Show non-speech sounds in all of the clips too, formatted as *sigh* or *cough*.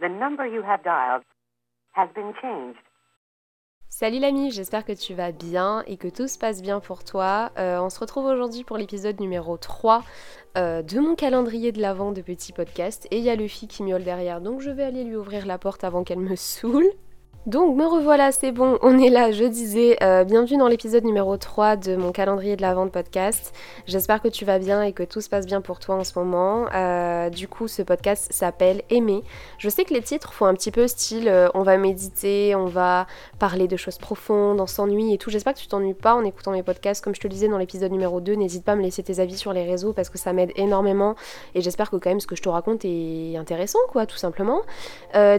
The number you have dialed has been changed. Salut l'ami, j'espère que tu vas bien et que tout se passe bien pour toi. Euh, on se retrouve aujourd'hui pour l'épisode numéro 3 euh, de mon calendrier de l'avant de petits podcasts. Et il y a Luffy qui miaule derrière, donc je vais aller lui ouvrir la porte avant qu'elle me saoule. Donc me revoilà, c'est bon, *laughs* on est là, je disais, euh, bienvenue dans l'épisode numéro 3 de mon calendrier de la vente podcast. J'espère que tu vas bien et que tout se passe bien pour toi en ce moment. Euh, du coup, ce podcast s'appelle Aimer. Je sais que les titres font un petit peu style euh, on va méditer, on va parler de choses profondes, on s'ennuie et tout. J'espère que tu t'ennuies pas en écoutant mes podcasts. Comme je te le disais dans l'épisode numéro 2, n'hésite pas à me laisser tes avis sur les réseaux parce que ça m'aide énormément et j'espère que quand même ce que je te raconte est intéressant, quoi, tout simplement.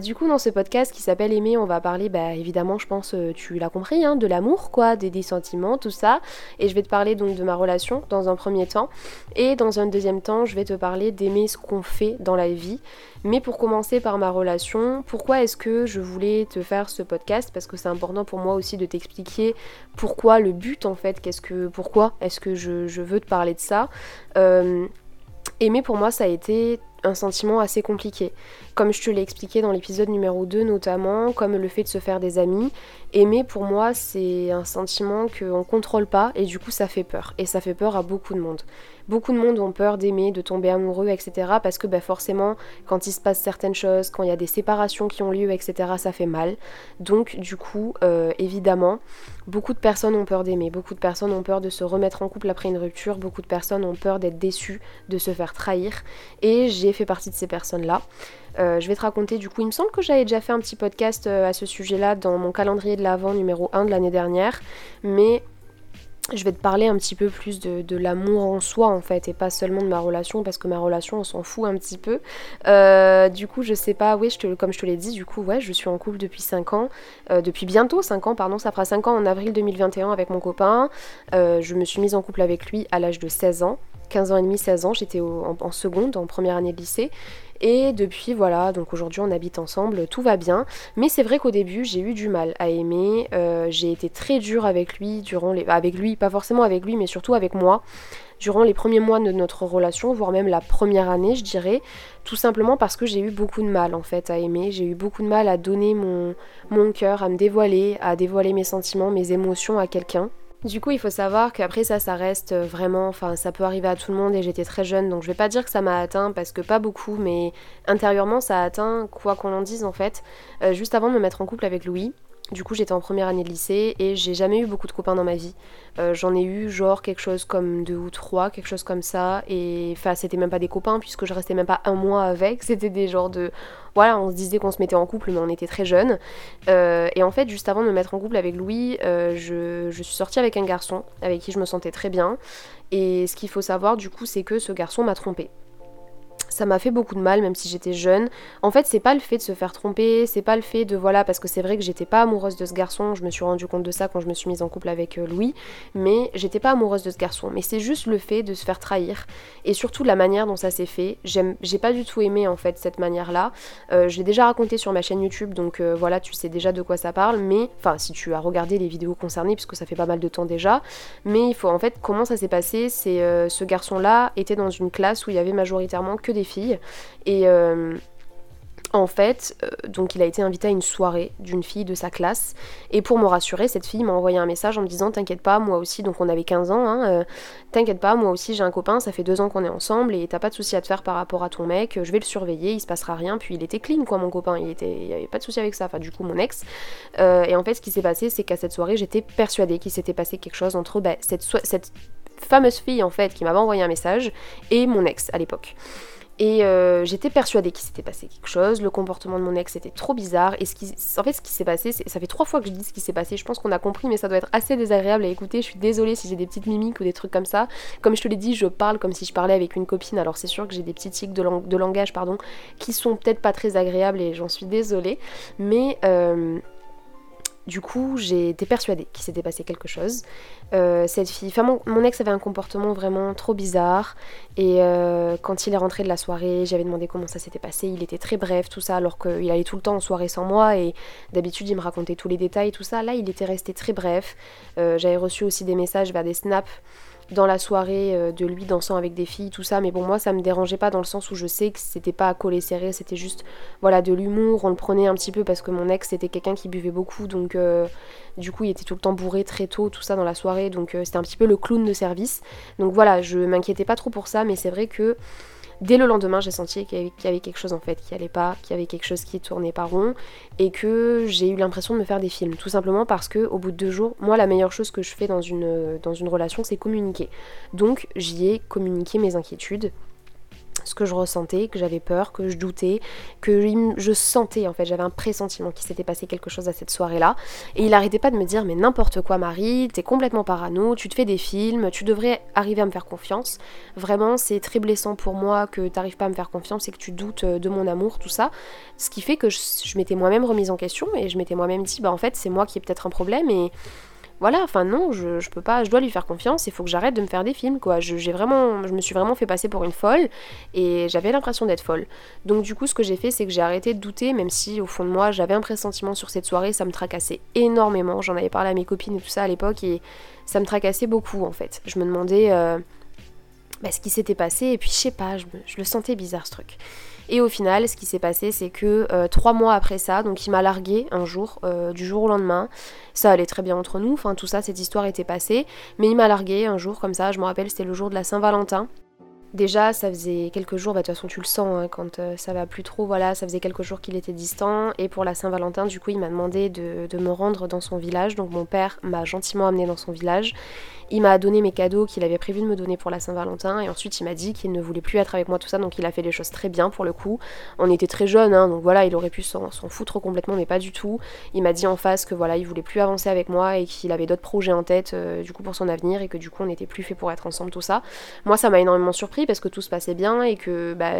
du coup, dans ce podcast qui s'appelle Aimer, on va parler bah, évidemment, je pense, euh, tu l'as compris, hein, de l'amour, quoi, des, sentiments, tout ça. Et je vais te parler donc de ma relation dans un premier temps. Et dans un deuxième temps, je vais te parler d'aimer ce qu'on fait dans la vie. Mais pour commencer par ma relation, pourquoi est-ce que je voulais te faire ce podcast? Parce que c'est important pour moi aussi de t'expliquer pourquoi le but en fait, qu'est-ce que, pourquoi est-ce que je, veux te parler de ça. Euh, aimer pour moi ça a été un sentiment assez compliqué. Comme je te l'ai expliqué dans l'épisode numéro 2 notamment, comme le fait de se faire des amis, aimer pour moi c'est un sentiment qu'on contrôle pas et du coup ça fait peur. Et ça fait peur à beaucoup de monde. Beaucoup de monde ont peur d'aimer, de tomber amoureux, etc. Parce que bah, forcément, quand il se passe certaines choses, quand il y a des séparations qui ont lieu, etc., ça fait mal. Donc du coup, euh, évidemment, beaucoup de personnes ont peur d'aimer, beaucoup de personnes ont peur de se remettre en couple après une rupture, beaucoup de personnes ont peur d'être déçues, de se faire trahir. Et j'ai fait partie de ces personnes-là. Euh, je vais te raconter du coup, il me semble que j'avais déjà fait un petit podcast euh, à ce sujet-là dans mon calendrier de l'Avent numéro 1 de l'année dernière, mais je vais te parler un petit peu plus de, l'amour en soi en fait et pas seulement de ma relation parce que ma relation on s'en fout un petit peu. Euh, du coup je sais pas, oui comme je te l'ai dit, du coup ouais je suis en couple depuis 5 ans, depuis bientôt 5 ans pardon, ça fera 5 ans en avril 2021 avec mon copain. je me suis mise en couple avec lui à l'âge de 16 ans. 15 ans et demi, 16 ans, j'étais en, seconde, en première année de lycée. Et depuis, voilà, donc aujourd'hui on habite ensemble, tout va bien. Mais c'est vrai qu'au début, j'ai eu du mal à aimer. Euh, j'ai été très dure avec lui, durant les... avec lui, pas forcément avec lui, mais surtout avec moi. Durant les premiers mois de notre relation, voire même la première année, je dirais, tout simplement parce que j'ai eu beaucoup de mal en fait à aimer, j'ai eu beaucoup de mal à donner mon, mon cœur, à me dévoiler, à dévoiler mes sentiments, mes émotions à quelqu'un. Du coup, il faut savoir qu'après ça, ça reste vraiment, enfin, ça peut arriver à tout le monde et j'étais très jeune, donc je vais pas dire que ça m'a atteint parce que pas beaucoup, mais intérieurement, ça a atteint quoi qu'on en dise en fait. Euh, juste avant de me mettre en couple avec Louis, du coup, j'étais en première année de lycée et j'ai jamais eu beaucoup de copains dans ma vie. Euh, j'en ai eu genre quelque chose comme deux ou trois, quelque chose comme ça. Et enfin, c'était même pas des copains puisque je restais même pas un mois avec. *laughs* C'était des genres de. Voilà, on se disait qu'on se mettait en couple, mais on était très jeunes. Euh, et en fait, juste avant de me mettre en couple avec Louis, euh, je, je suis sortie avec un garçon avec qui je me sentais très bien. Et ce qu'il faut savoir, du coup, c'est que ce garçon m'a trompée ça m'a fait beaucoup de mal, même si j'étais jeune. En fait, c'est pas le fait de se faire tromper, c'est pas le fait de voilà, parce que c'est vrai que j'étais pas amoureuse de ce garçon, je me suis rendu compte de ça quand je me suis mise en couple avec euh, Louis, mais j'étais pas amoureuse de ce garçon. Mais c'est juste le fait de se faire trahir, et surtout la manière dont ça s'est fait. J'ai pas du tout aimé en fait cette manière-là. Euh, je l'ai déjà raconté sur ma chaîne YouTube, donc euh, voilà, tu sais déjà de quoi ça parle, mais enfin, si tu as regardé les vidéos concernées, puisque ça fait pas mal de temps déjà, mais il faut en fait, comment ça s'est passé, c'est ce garçon-là était dans une classe où il y avait majoritairement que des filles. Et euh, en fait, euh, donc il a été invité à une soirée d'une fille de sa classe. Et pour me rassurer, cette fille m'a envoyé un message en me disant T'inquiète pas, moi aussi, donc on avait 15 ans, hein, euh, T'inquiète pas, moi aussi j'ai un copain, ça fait deux ans qu'on est ensemble et t'as pas de souci à te faire par rapport à ton mec, je vais le surveiller, il se passera rien. Puis il était clean, quoi, mon copain, il, était, il avait pas de souci avec ça, enfin, du coup, mon ex. et en fait, ce qui s'est passé, c'est qu'à cette soirée, j'étais persuadée qu'il s'était passé quelque chose entre bah, cette, cette fameuse fille, en fait, qui m'avait envoyé un message et mon ex à l'époque. Et euh, j'étais persuadée qu'il s'était passé quelque chose. Le comportement de mon ex était trop bizarre. Et ce qui, en fait, ce qui s'est passé, ça fait trois fois que je dis ce qui s'est passé. Je pense qu'on a compris, mais ça doit être assez désagréable à écouter. Je suis désolée si j'ai des petites mimiques ou des trucs comme ça. Comme je te l'ai dit, je parle comme si je parlais avec une copine. Alors c'est sûr que j'ai des petites tics de, de, langage, pardon, qui sont peut-être pas très agréables et j'en suis désolée. Mais euh, du coup, j'ai été persuadée qu'il s'était passé quelque chose. Euh, cette fille, enfin mon, ex avait un comportement vraiment trop bizarre. Et euh, quand il est rentré de la soirée, j'avais demandé comment ça s'était passé. Il était très bref, tout ça, alors qu'il allait tout le temps en soirée sans moi. Et d'habitude, il me racontait tous les détails, tout ça. Là, il était resté très bref. Euh, j'avais reçu aussi des messages vers des snaps dans la soirée euh, de lui dansant avec des filles, tout ça. Mais bon, moi, ça me dérangeait pas dans le sens où je sais que c'était pas à coller serré, c'était juste, voilà, de l'humour. On le prenait un petit peu parce que mon ex, c'était quelqu'un qui buvait beaucoup, donc euh, du coup, il était tout le temps bourré très tôt, tout ça dans la soirée. Donc euh, c'était un petit peu le clown de service. Donc voilà, je m'inquiétais pas trop pour ça, mais c'est vrai que Dès le lendemain, j'ai senti qu'il y, avait quelque chose en fait qui allait pas, qu'il y avait quelque chose qui tournait pas rond et que j'ai eu l'impression de me faire des films. Tout simplement parce que au bout de deux jours, moi la meilleure chose que je fais dans une, dans une relation, c'est communiquer. Donc j'y ai communiqué mes inquiétudes ce que je ressentais, que j'avais peur, que je doutais, que je sentais en fait, j'avais un pressentiment qu'il s'était passé quelque chose à cette soirée-là. Et il arrêtait pas de me dire mais n'importe quoi Marie, t'es complètement parano, tu te fais des films, tu devrais arriver à me faire confiance. Vraiment c'est très blessant pour moi que t'arrives pas à me faire confiance et que tu doutes euh, de mon amour, tout ça. Ce qui fait que je, je m'étais moi-même remise en question et je m'étais moi-même dit bah en fait c'est moi qui ai peut-être un problème et voilà, enfin non, je, peux pas, je dois lui faire confiance, il faut que j'arrête de me faire des films, quoi. Je, j'ai vraiment, je me suis vraiment fait passer pour une folle, et j'avais l'impression d'être folle. Donc du coup, ce que j'ai fait, c'est que j'ai arrêté de douter, même si au fond de moi, j'avais un pressentiment sur cette soirée, ça me tracassait énormément. J'en avais parlé à mes copines et tout ça à l'époque, et ça me tracassait beaucoup, en fait. Je me demandais euh, bah, ce qui s'était passé, et puis je sais pas, je, je le sentais bizarre, ce truc. Et au final, ce qui s'est passé, c'est que euh, trois mois après ça, donc il m'a largué un jour, euh, du jour au lendemain. Ça allait très bien entre nous, enfin tout ça, cette histoire était passée. Mais il m'a largué un jour comme ça, je me rappelle, c'était le jour de la Saint-Valentin. Déjà, ça faisait quelques jours, bah, de toute façon tu le sens hein, quand euh, ça va plus trop, voilà, ça faisait quelques jours qu'il était distant. Et pour la Saint-Valentin, du coup, il m'a demandé de, me rendre dans son village. Donc mon père m'a gentiment amené dans son village. Il m'a donné mes cadeaux qu'il avait prévu de me donner pour la Saint-Valentin et ensuite il m'a dit qu'il ne voulait plus être avec moi tout ça donc il a fait les choses très bien pour le coup. On était très jeunes hein, donc voilà il aurait pu s'en foutre complètement mais pas du tout. Il m'a dit en face que voilà il voulait plus avancer avec moi et qu'il avait d'autres projets en tête euh, du coup pour son avenir et que du coup on n'était plus fait pour être ensemble tout ça. Moi ça m'a énormément surpris parce que tout se passait bien et que bah,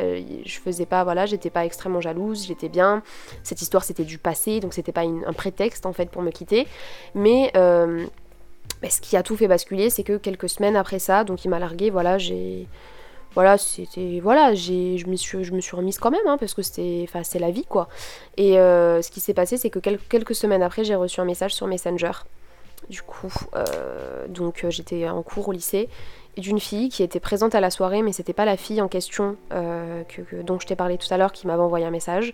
je faisais pas voilà j'étais pas extrêmement jalouse j'étais bien. Cette histoire c'était du passé donc c'était pas un prétexte en fait pour me quitter mais euh, ce qui a tout fait basculer, c'est que quelques semaines après ça, donc il m'a largué, voilà, j'ai. Voilà, c'était. Voilà, j'ai, je, me suis, je me suis remise quand même, hein, parce que c'était. Enfin, c'est la vie, quoi. Et euh, ce qui s'est passé, c'est que quelques semaines après, j'ai reçu un message sur Messenger. Du coup, euh, donc j'étais en cours au lycée d'une fille qui était présente à la soirée, mais c'était pas la fille en question euh, que, dont je t'ai parlé tout à l'heure qui m'avait envoyé un message.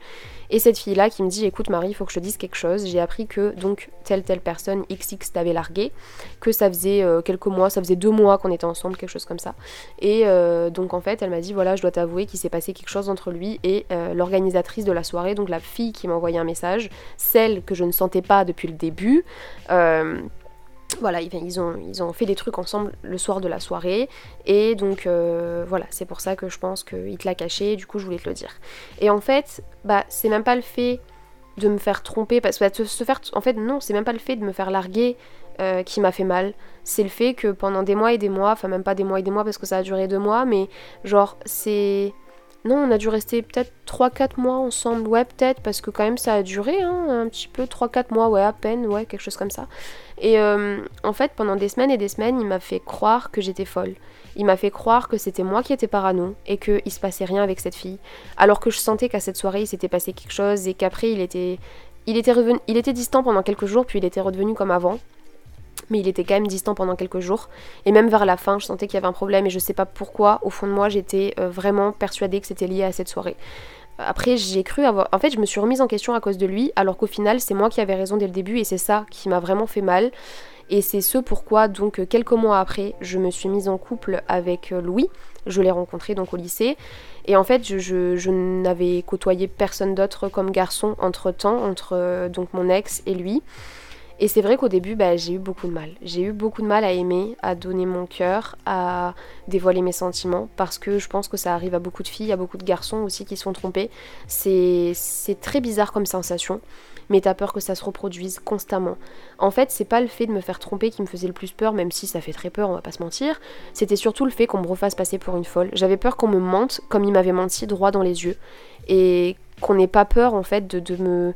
Et cette fille-là qui me dit Écoute Marie, il faut que je te dise quelque chose. J'ai appris que donc telle telle personne XX t'avait largué, que ça faisait euh, quelques mois, ça faisait deux mois qu'on était ensemble, quelque chose comme ça. Et euh, donc en fait, elle m'a dit Voilà, je dois t'avouer qu'il s'est passé quelque chose entre lui et l'organisatrice de la soirée, donc la fille qui m'a envoyé un message, celle que je ne sentais pas depuis le début voilà, ils ont, fait des trucs ensemble le soir de la soirée. Et donc euh, voilà, c'est pour ça que je pense qu'il te l'a caché, du coup je voulais te le dire. Et en fait, bah c'est même pas le fait de me faire tromper, parce que se faire. En fait, non, c'est même pas le fait de me faire larguer euh, qui m'a fait mal. C'est le fait que pendant des mois et des mois, enfin même pas des mois et des mois parce que ça a duré deux mois, mais genre c'est non, on a dû rester peut-être 3-4 mois ensemble. Ouais, peut-être, parce que quand même ça a duré hein, un petit peu, 3-4 mois, ouais, à peine, ouais, quelque chose comme ça. Et euh, en fait, pendant des semaines et des semaines, il m'a fait croire que j'étais folle. Il m'a fait croire que c'était moi qui étais parano et qu'il se passait rien avec cette fille. Alors que je sentais qu'à cette soirée, il s'était passé quelque chose et qu'après, il était, il, était revenu, il était distant pendant quelques jours, puis il était redevenu comme avant mais il était quand même distant pendant quelques jours. Et même vers la fin, je sentais qu'il y avait un problème et je sais pas pourquoi. Au fond de moi, j'étais euh, vraiment persuadée que c'était lié à cette soirée. Après, j'ai cru avoir. En fait, je me suis remise en question à cause de lui, alors qu'au final, c'est moi qui avais raison dès le début et c'est ça qui m'a vraiment fait mal. Et c'est ce pourquoi, donc, euh, quelques mois après, je me suis mise en couple avec euh, Louis. Je l'ai rencontré donc au lycée. Et en fait, je, je n'avais côtoyé personne d'autre comme garçon entre temps, entre donc mon ex et lui. Et c'est vrai qu'au début, bah, j'ai eu beaucoup de mal. J'ai eu beaucoup de mal à aimer, à donner mon cœur, à dévoiler mes sentiments, parce que je pense que ça arrive à beaucoup de filles, à beaucoup de garçons aussi qui sont trompés. C'est très bizarre comme sensation, mais t'as peur que ça se reproduise constamment. En fait, c'est pas le fait de me faire tromper qui me faisait le plus peur, même si ça fait très peur, on va pas se mentir. C'était surtout le fait qu'on me refasse passer pour une folle. J'avais peur qu'on me mente comme il m'avait menti droit dans les yeux, et qu'on n'ait pas peur en fait de, de me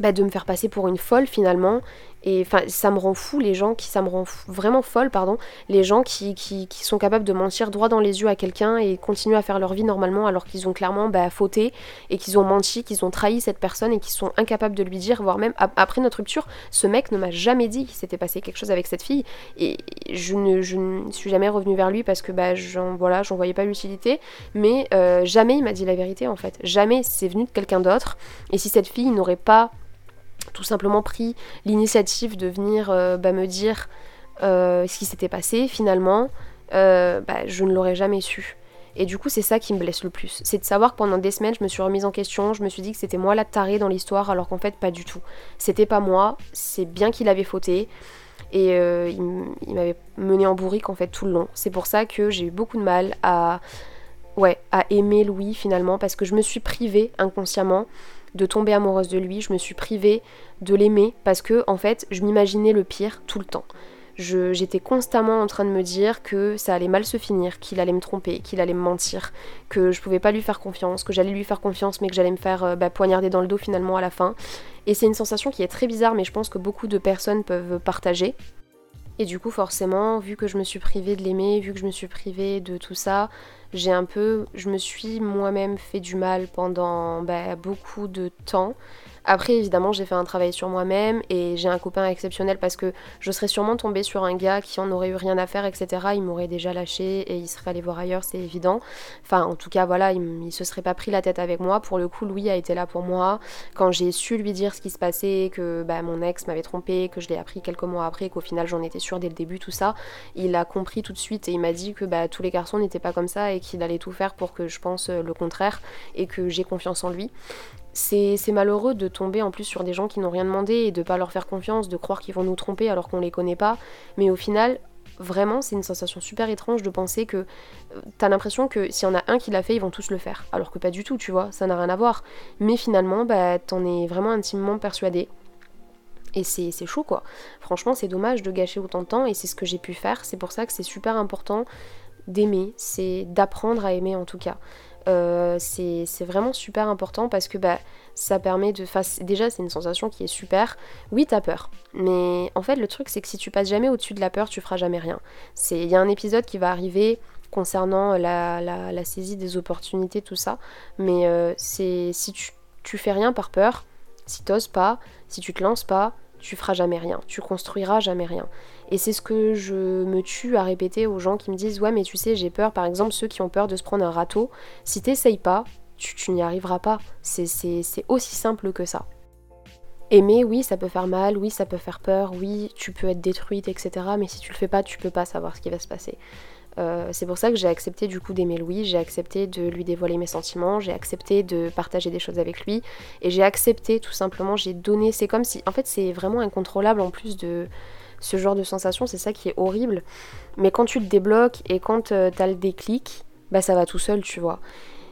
bah, de me faire passer pour une folle finalement. Et ça me rend fou les gens qui, ça vraiment folle, pardon, les gens qui, qui, qui, sont capables de mentir droit dans les yeux à quelqu'un et continuer à faire leur vie normalement alors qu'ils ont clairement bah, fauté et qu'ils ont menti, qu'ils ont trahi cette personne et qu'ils sont incapables de lui dire, voire même après notre rupture, ce mec ne m'a jamais dit qu'il s'était passé quelque chose avec cette fille. Et je ne, suis jamais revenue vers lui parce que bah, j'en voilà, voyais pas l'utilité, mais euh, jamais il m'a dit la vérité en fait. Jamais c'est venu de quelqu'un d'autre. Et si cette fille n'aurait pas tout simplement pris l'initiative de venir euh, bah, me dire euh, ce qui s'était passé finalement, euh, bah, je ne l'aurais jamais su. Et du coup, c'est ça qui me blesse le plus. C'est de savoir que pendant des semaines, je me suis remise en question, je me suis dit que c'était moi la tarée dans l'histoire, alors qu'en fait, pas du tout. C'était pas moi, c'est bien qu'il avait fauté. Et il m'avait mené en bourrique en fait tout le long. C'est pour ça que j'ai eu beaucoup de mal à, ouais, à aimer Louis finalement, parce que je me suis privée inconsciemment de tomber amoureuse de lui, je me suis privée de l'aimer parce que en fait je m'imaginais le pire tout le temps. J'étais constamment en train de me dire que ça allait mal se finir, qu'il allait me tromper, qu'il allait me mentir, que je pouvais pas lui faire confiance, que j'allais lui faire confiance mais que j'allais me faire euh, bah, poignarder dans le dos finalement à la fin. Et c'est une sensation qui est très bizarre mais je pense que beaucoup de personnes peuvent partager. Et du coup forcément, vu que je me suis privée de l'aimer, vu que je me suis privée de tout ça, j'ai un peu, je me suis moi-même fait du mal pendant bah, beaucoup de temps. Après, évidemment, j'ai fait un travail sur moi-même et j'ai un copain exceptionnel parce que je serais sûrement tombée sur un gars qui en aurait eu rien à faire, etc. Il m'aurait déjà lâché et il serait allé voir ailleurs, c'est évident. Enfin, en tout cas, voilà, il, se serait pas pris la tête avec moi. Pour le coup, Louis a été là pour moi. Quand j'ai su lui dire ce qui se passait, que bah, mon ex m'avait trompé, que je l'ai appris quelques mois après, qu'au final j'en étais sûre dès le début, tout ça, il a compris tout de suite et il m'a dit que bah, tous les garçons n'étaient pas comme ça et qu'il allait tout faire pour que je pense le contraire et que j'ai confiance en lui c'est malheureux de tomber en plus sur des gens qui n'ont rien demandé et de pas leur faire confiance, de croire qu'ils vont nous tromper alors qu'on les connaît pas. Mais au final, vraiment, c'est une sensation super étrange de penser que euh, t'as l'impression que s'il y en a un qui l'a fait, ils vont tous le faire. Alors que pas du tout, tu vois, ça n'a rien à voir. Mais finalement, bah, t'en es vraiment intimement persuadé. Et c'est chaud quoi. Franchement, c'est dommage de gâcher autant de temps et c'est ce que j'ai pu faire. C'est pour ça que c'est super important d'aimer, c'est d'apprendre à aimer en tout cas. Euh, c'est vraiment super important parce que bah, ça permet de... déjà c'est une sensation qui est super. Oui t'as peur, mais en fait le truc c'est que si tu passes jamais au-dessus de la peur, tu feras jamais rien. Il y a un épisode qui va arriver concernant la, saisie des opportunités, tout ça, mais euh, c'est si tu, tu fais rien par peur, si t'oses pas, si tu te lances pas, tu feras jamais rien, tu construiras jamais rien. Et c'est ce que je me tue à répéter aux gens qui me disent Ouais, mais tu sais, j'ai peur, par exemple, ceux qui ont peur de se prendre un râteau, si t'essayes pas, tu, n'y arriveras pas. C'est aussi simple que ça. Aimer, oui, ça peut faire mal, oui, ça peut faire peur, oui, tu peux être détruite, etc. Mais si tu le fais pas, tu peux pas savoir ce qui va se passer. Euh, c'est pour ça que j'ai accepté du coup d'aimer Louis, j'ai accepté de lui dévoiler mes sentiments, j'ai accepté de partager des choses avec lui, et j'ai accepté tout simplement, j'ai donné, c'est comme si, en fait c'est vraiment incontrôlable en plus de, ce genre de sensation, c'est ça qui est horrible. Mais quand tu le débloques et quand euh, t'as le déclic, bah ça va tout seul, tu vois.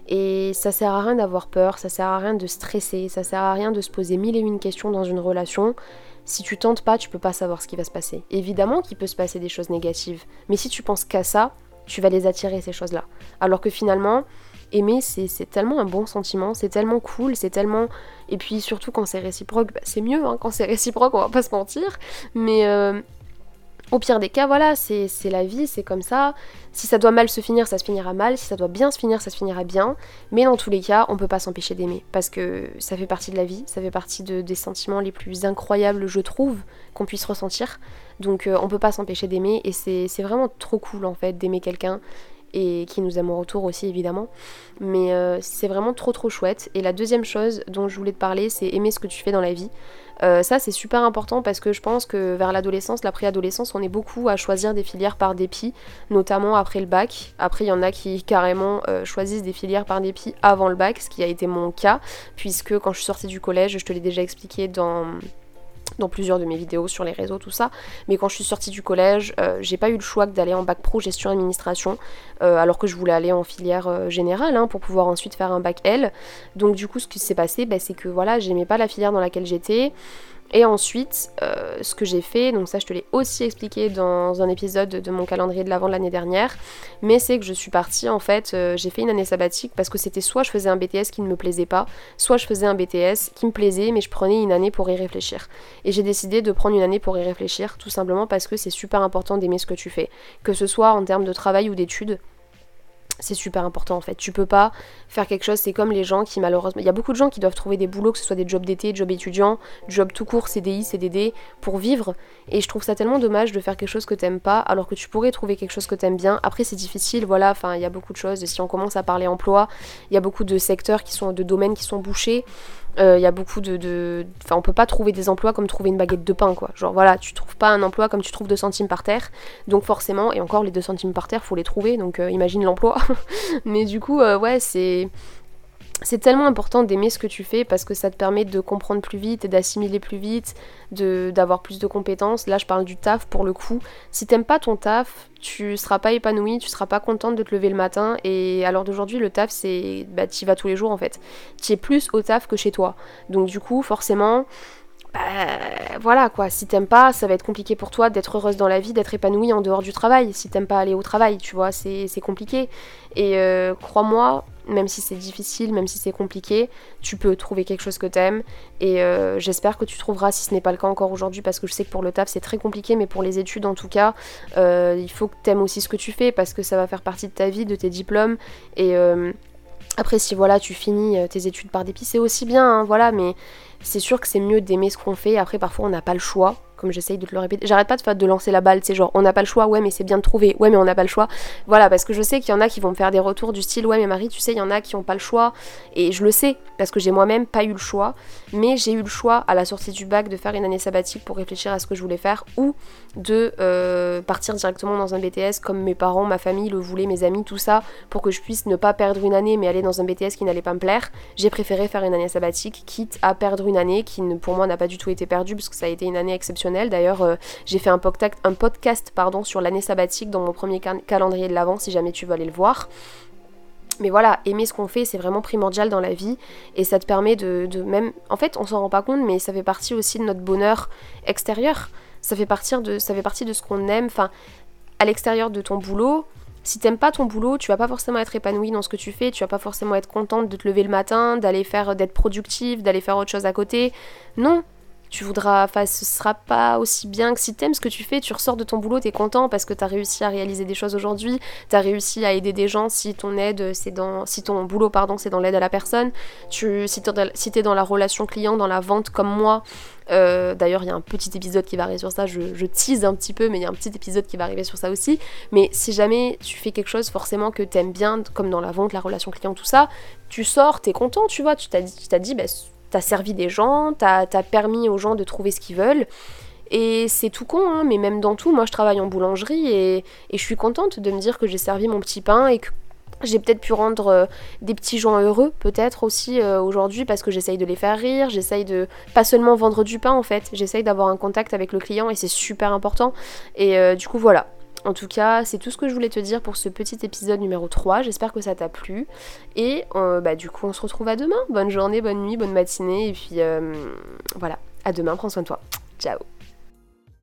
Et ça sert à rien d'avoir peur, ça sert à rien de stresser, ça sert à rien de se poser mille et une questions dans une relation. Si tu tentes pas, tu peux pas savoir ce qui va se passer. Évidemment qu'il peut se passer des choses négatives, mais si tu penses qu'à ça, tu vas les attirer ces choses-là. Alors que finalement, aimer, c'est tellement un bon sentiment, c'est tellement cool, c'est tellement... Et puis surtout quand c'est réciproque, bah, c'est mieux, hein, quand c'est réciproque, on va pas se mentir. Mais euh, au pire des cas, voilà, c'est la vie, c'est comme ça. Si ça doit mal se finir, ça se finira mal. Si ça doit bien se finir, ça se finira bien. Mais dans tous les cas, on peut pas s'empêcher d'aimer. Parce que ça fait partie de la vie, ça fait partie de, des sentiments les plus incroyables, je trouve, qu'on puisse ressentir. Donc euh, on peut pas s'empêcher d'aimer. Et c'est vraiment trop cool en fait d'aimer quelqu'un et qui nous aime en retour aussi évidemment. Mais euh, c'est vraiment trop trop chouette. Et la deuxième chose dont je voulais te parler, c'est aimer ce que tu fais dans la vie. Euh, ça c'est super important parce que je pense que vers l'adolescence, la préadolescence, on est beaucoup à choisir des filières par dépit, notamment après le bac. Après il y en a qui carrément euh, choisissent des filières par dépit avant le bac, ce qui a été mon cas, puisque quand je suis sortie du collège, je te l'ai déjà expliqué dans dans plusieurs de mes vidéos sur les réseaux, tout ça. Mais quand je suis sortie du collège, euh, j'ai pas eu le choix d'aller en bac pro gestion administration, euh, alors que je voulais aller en filière euh, générale hein, pour pouvoir ensuite faire un bac L. Donc du coup, ce qui s'est passé, bah, c'est que voilà, j'aimais pas la filière dans laquelle j'étais. Et ensuite, euh, ce que j'ai fait, donc ça je te l'ai aussi expliqué dans un épisode de mon calendrier de l'avant l'année dernière, mais c'est que je suis partie en fait, euh, j'ai fait une année sabbatique parce que c'était soit je faisais un BTS qui ne me plaisait pas, soit je faisais un BTS qui me plaisait mais je prenais une année pour y réfléchir. Et j'ai décidé de prendre une année pour y réfléchir tout simplement parce que c'est super important d'aimer ce que tu fais, que ce soit en termes de travail ou d'études c'est super important en fait. Tu peux pas faire quelque chose, c'est comme les gens qui malheureusement... Il y a beaucoup de gens qui doivent trouver des boulots, que ce soit des jobs d'été, jobs étudiants, jobs tout court, CDI, CDD, pour vivre. Et je trouve ça tellement dommage de faire quelque chose que t'aimes pas, alors que tu pourrais trouver quelque chose que t'aimes bien. Après c'est difficile, voilà, enfin il y a beaucoup de choses. Si on commence à parler emploi, il y a beaucoup de secteurs qui sont, de domaines qui sont bouchés. Euh, il y a beaucoup de, Enfin, on peut pas trouver des emplois comme trouver une baguette de pain, quoi. Genre, voilà, tu trouves pas un emploi comme tu trouves 2 centimes par terre. Donc, forcément, et encore, les 2 centimes par terre, faut les trouver. Donc, euh, imagine l'emploi. *laughs* Mais du coup, euh, ouais, c'est c'est tellement important d'aimer ce que tu fais parce que ça te permet de comprendre plus vite et d'assimiler plus vite, d'avoir plus de compétences. Là, je parle du taf pour le coup. Si t'aimes pas ton taf, tu seras pas épanoui, tu seras pas contente de te lever le matin. Et à l'heure d'aujourd'hui, le taf, c'est. Bah, t'y vas tous les jours en fait. Tu es plus au taf que chez toi. Donc, du coup, forcément. Bah, voilà quoi, si t'aimes pas, ça va être compliqué pour toi d'être heureuse dans la vie, d'être épanouie en dehors du travail. Si t'aimes pas aller au travail, tu vois, c'est compliqué. Et euh, crois-moi, même si c'est difficile, même si c'est compliqué, tu peux trouver quelque chose que t'aimes. Et euh, j'espère que tu trouveras, si ce n'est pas le cas encore aujourd'hui, parce que je sais que pour le taf c'est très compliqué, mais pour les études en tout cas, euh, il faut que t'aimes aussi ce que tu fais, parce que ça va faire partie de ta vie, de tes diplômes. Et euh, après, si voilà, tu finis tes études par dépit, c'est aussi bien, hein, voilà, mais c'est sûr que c'est mieux d'aimer ce qu'on fait. Après, parfois, on n'a pas le choix comme j'essaye de te le répéter. J'arrête pas de, de lancer la balle, c'est genre on n'a pas le choix, ouais mais c'est bien de trouver, ouais mais on n'a pas le choix. Voilà, parce que je sais qu'il y en a qui vont me faire des retours du style ouais mais Marie, tu sais, il y en a qui ont pas le choix, et je le sais, parce que j'ai moi-même pas eu le choix, mais j'ai eu le choix à la sortie du bac de faire une année sabbatique pour réfléchir à ce que je voulais faire, ou de euh, partir directement dans un BTS comme mes parents, ma famille le voulaient, mes amis, tout ça, pour que je puisse ne pas perdre une année mais aller dans un BTS qui n'allait pas me plaire. J'ai préféré faire une année sabbatique, quitte à perdre une année qui pour moi n'a pas du tout été perdue, parce que ça a été une année exceptionnelle. D'ailleurs, euh, j'ai fait un, podcast pardon, sur l'année sabbatique dans mon premier calendrier de l'avant, si jamais tu veux aller le voir. Mais voilà, aimer ce qu'on fait, c'est vraiment primordial dans la vie. Et ça te permet de, même... En fait, on s'en rend pas compte, mais ça fait partie aussi de notre bonheur extérieur. Ça fait, partie de, ça fait partie de ce qu'on aime. Enfin, à l'extérieur de ton boulot, si t'aimes pas ton boulot, tu vas pas forcément être épanoui dans ce que tu fais, tu vas pas forcément être contente de te lever le matin, d'aller faire, d'être productive, d'aller faire autre chose à côté. Non, tu voudras, enfin ce sera pas aussi bien que si t'aimes ce que tu fais, tu ressors de ton boulot, t'es content parce que t'as réussi à réaliser des choses aujourd'hui, t'as réussi à aider des gens si ton aide c'est dans, si ton boulot pardon c'est dans l'aide à la personne, tu, si t'es dans la relation client, dans la vente comme moi, euh, d'ailleurs il y a un petit épisode qui va arriver sur ça, je, tease un petit peu mais il y a un petit épisode qui va arriver sur ça aussi, mais si jamais tu fais quelque chose forcément que t'aimes bien, comme dans la vente, la relation client, tout ça, tu sors, t'es content, tu vois, tu t'as dit bah, t'as servi des gens, t'as as permis aux gens de trouver ce qu'ils veulent. Et c'est tout con, hein, mais même dans tout, moi je travaille en boulangerie et, je suis contente de me dire que j'ai servi mon petit pain et que j'ai peut-être pu rendre euh, des petits gens heureux, peut-être aussi euh, aujourd'hui, parce que j'essaye de les faire rire, j'essaye de pas seulement vendre du pain en fait, j'essaye d'avoir un contact avec le client et c'est super important. Et euh, du coup voilà, en tout cas, c'est tout ce que je voulais te dire pour ce petit épisode numéro 3. J'espère que ça t'a plu. Et euh, bah, du coup, on se retrouve à demain. Bonne journée, bonne nuit, bonne matinée. Et puis euh, voilà, à demain, prends soin de toi. Ciao